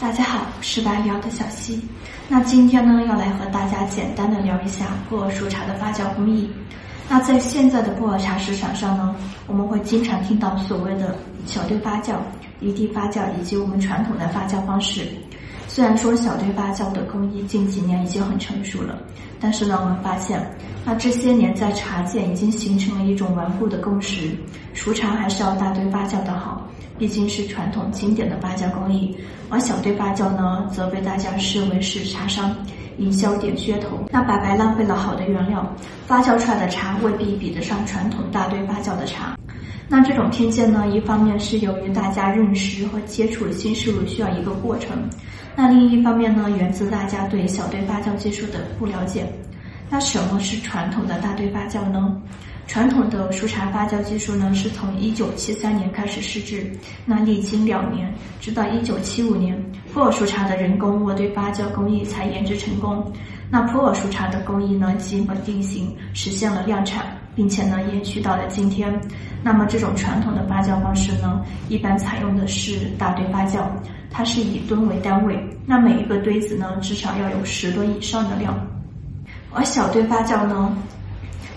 大家好，我是白聊的小溪。那今天呢，要来和大家简单的聊一下普洱熟茶的发酵工艺。那在现在的普洱茶市场上呢，我们会经常听到所谓的小堆发酵、一地发酵以及我们传统的发酵方式。虽然说小堆发酵的工艺近几年已经很成熟了，但是呢，我们发现，那这些年在茶界已经形成了一种顽固的共识：熟茶还是要大堆发酵的好，毕竟是传统经典的发酵工艺。而小堆发酵呢，则被大家视为是茶商营销点噱头，那白白浪费了好的原料，发酵出来的茶未必比得上传统大堆发酵的茶。那这种偏见呢，一方面是由于大家认识和接触新事物需要一个过程，那另一方面呢，源自大家对小堆发酵技术的不了解。那什么是传统的大堆发酵呢？传统的熟茶发酵技术呢，是从一九七三年开始试制，那历经两年，直到一九七五年，普洱熟茶的人工渥堆发酵工艺才研制成功。那普洱熟茶的工艺呢，基本定型，实现了量产，并且呢，延续到了今天。那么这种传统的发酵方式呢，一般采用的是大堆发酵，它是以吨为单位，那每一个堆子呢，至少要有十吨以上的量。而小堆发酵呢？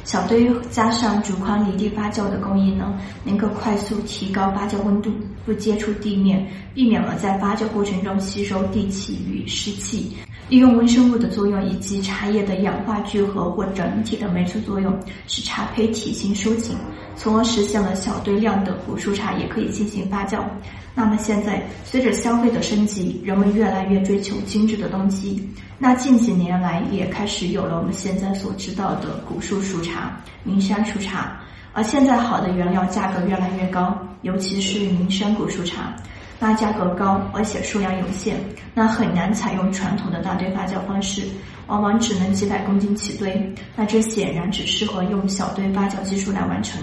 小堆加上竹筐离地发酵的工艺呢，能够快速提高发酵温度，不接触地面，避免了在发酵过程中吸收地气与湿气，利用微生物的作用以及茶叶的氧化聚合或整体的酶促作用，使茶胚体型收紧，从而实现了小堆量的古树茶也可以进行发酵。那么现在随着消费的升级，人们越来越追求精致的东西，那近几年来也开始有了我们现在所知道的古树熟茶。名山熟茶，而现在好的原料价格越来越高，尤其是名山古树茶，那价格高，而且数量有限，那很难采用传统的大堆发酵方式，往往只能几百公斤起堆，那这显然只适合用小堆发酵技术来完成。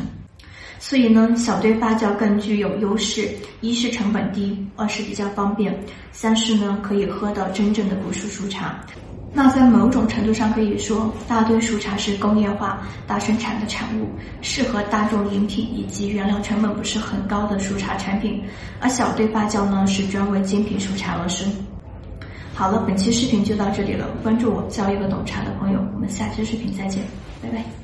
所以呢，小堆发酵更具有优势，一是成本低，二是比较方便，三是呢可以喝到真正的古树熟茶。那在某种程度上可以说，大堆熟茶是工业化大生产的产物，适合大众饮品以及原料成本不是很高的熟茶产品。而小堆发酵呢，是专为精品熟茶而生。好了，本期视频就到这里了，关注我，交一个懂茶的朋友，我们下期视频再见，拜拜。